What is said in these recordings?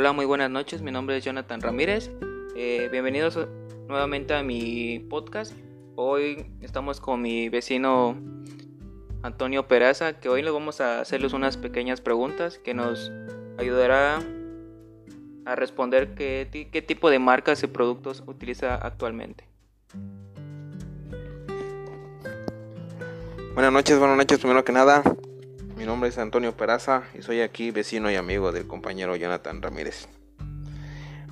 Hola, muy buenas noches. Mi nombre es Jonathan Ramírez. Eh, bienvenidos nuevamente a mi podcast. Hoy estamos con mi vecino Antonio Peraza, que hoy le vamos a hacerles unas pequeñas preguntas que nos ayudará a responder qué, qué tipo de marcas y productos utiliza actualmente. Buenas noches, buenas noches. Primero que nada, mi nombre es Antonio Peraza y soy aquí vecino y amigo del compañero Jonathan Ramírez.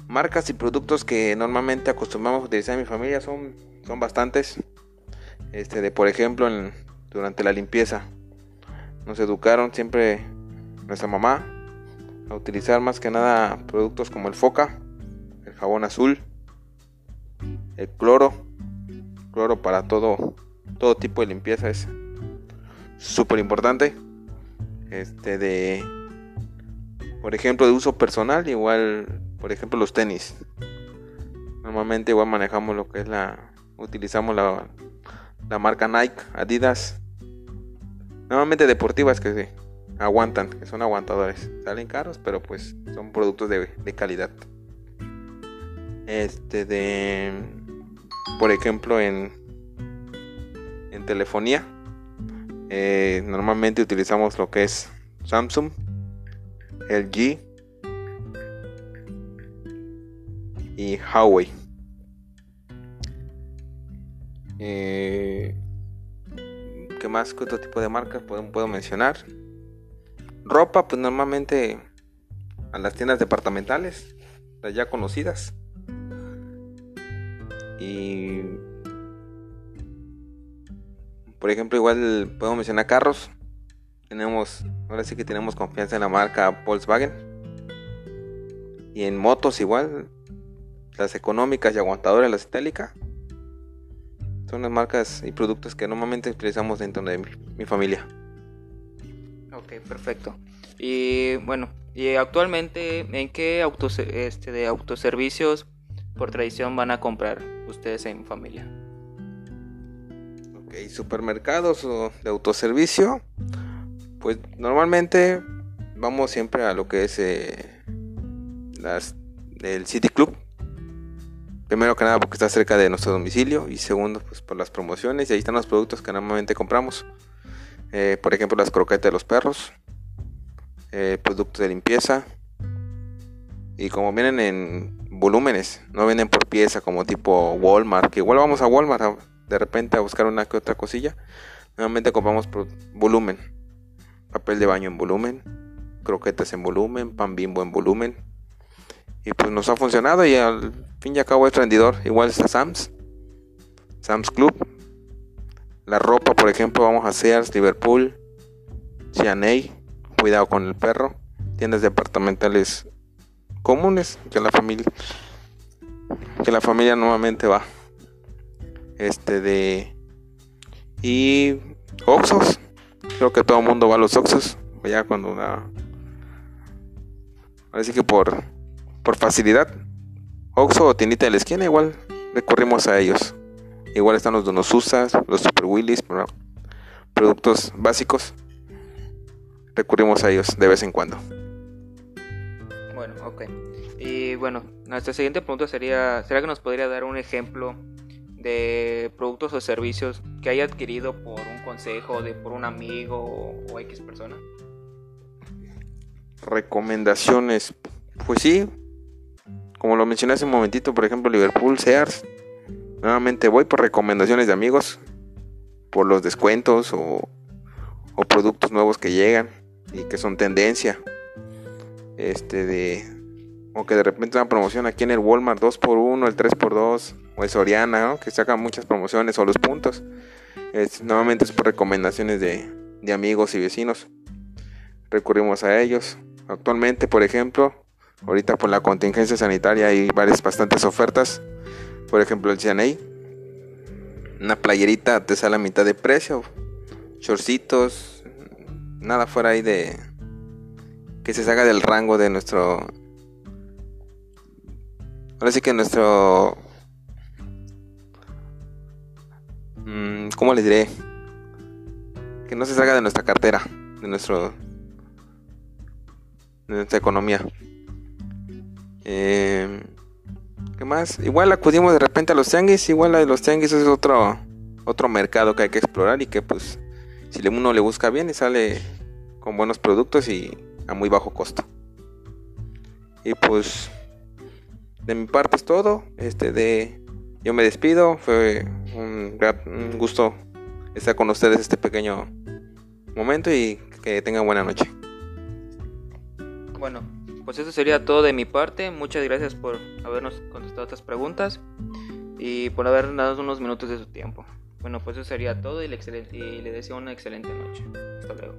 Marcas y productos que normalmente acostumbramos a utilizar en mi familia son, son bastantes. Este, de, por ejemplo, durante la limpieza, nos educaron siempre nuestra mamá a utilizar más que nada productos como el foca, el jabón azul, el cloro, cloro para todo, todo tipo de limpieza es súper importante este de por ejemplo de uso personal igual por ejemplo los tenis. Normalmente igual manejamos lo que es la utilizamos la, la marca Nike Adidas. Normalmente deportivas que se aguantan que son aguantadores. Salen caros pero pues son productos de, de calidad. Este de por ejemplo en en telefonía eh, normalmente utilizamos lo que es Samsung, LG y Huawei. Eh, ¿Qué más? ¿Qué otro tipo de marcas puedo, puedo mencionar? Ropa, pues normalmente a las tiendas departamentales, las ya conocidas. Y por ejemplo, igual podemos mencionar carros. Tenemos, ahora sí que tenemos confianza en la marca Volkswagen. Y en motos igual, las económicas y aguantadoras, las itálicas. Son las marcas y productos que normalmente utilizamos dentro de mi, familia. Ok, perfecto. Y bueno, y actualmente, ¿en qué autos, este, de autoservicios por tradición van a comprar ustedes en familia? Supermercados o de autoservicio, pues normalmente vamos siempre a lo que es eh, el City Club. Primero que nada porque está cerca de nuestro domicilio y segundo pues por las promociones y ahí están los productos que normalmente compramos. Eh, por ejemplo las croquetas de los perros, eh, productos de limpieza y como vienen en volúmenes, no vienen por pieza como tipo Walmart, que igual vamos a Walmart de repente a buscar una que otra cosilla, nuevamente compramos volumen. Papel de baño en volumen, croquetas en volumen, pan bimbo en volumen. Y pues nos ha funcionado y al fin y al cabo es rendidor. Igual está Sam's, Sam's Club. La ropa, por ejemplo, vamos a Sears, Liverpool, C&A, cuidado con el perro. Tiendas departamentales comunes que la familia que la familia nuevamente va este de y Oxos. Creo que todo el mundo va a los Oxos ya cuando una así que por por facilidad. Oxo o tiendita de la esquina igual recurrimos a ellos. Igual están los Donosusas los Super Willys productos básicos. Recurrimos a ellos de vez en cuando. Bueno ok. Y bueno nuestra siguiente pregunta sería será que nos podría dar un ejemplo de productos o servicios que haya adquirido por un consejo, de por un amigo o, X persona? Recomendaciones, pues sí, como lo mencioné hace un momentito, por ejemplo, Liverpool, Sears. Nuevamente voy por recomendaciones de amigos, por los descuentos o, o productos nuevos que llegan y que son tendencia. Este de o que de repente una promoción aquí en el Walmart 2x1, el 3x2, o el Soriana, que sacan muchas promociones, o los puntos. Es, normalmente es por recomendaciones de, amigos y vecinos. Recurrimos a ellos. Actualmente, por ejemplo, ahorita por la contingencia sanitaria hay varias bastantes ofertas. Por ejemplo, el CNA. Una playerita te sale a mitad de precio. Shortcitos. Nada fuera ahí de. Que se salga del rango de nuestro Ahora sí que nuestro... Mm, ¿Cómo les diré? Que no se salga de nuestra cartera, de nuestro... De nuestra economía. Eh, ¿Qué más? Igual acudimos de repente a los tianguis. Igual a los tianguis es otro, otro mercado que hay que explorar y que pues si uno le busca bien y sale con buenos productos y a muy bajo costo. Y pues de mi parte es todo. Este de yo me despido. Fue un, un gusto estar con ustedes este pequeño momento y que tengan buena noche. Bueno, pues eso sería todo de mi parte. Muchas gracias por habernos contestado estas preguntas y por haber dado unos minutos de su tiempo. Bueno, pues eso sería todo y le, y le deseo una excelente noche. Hasta luego.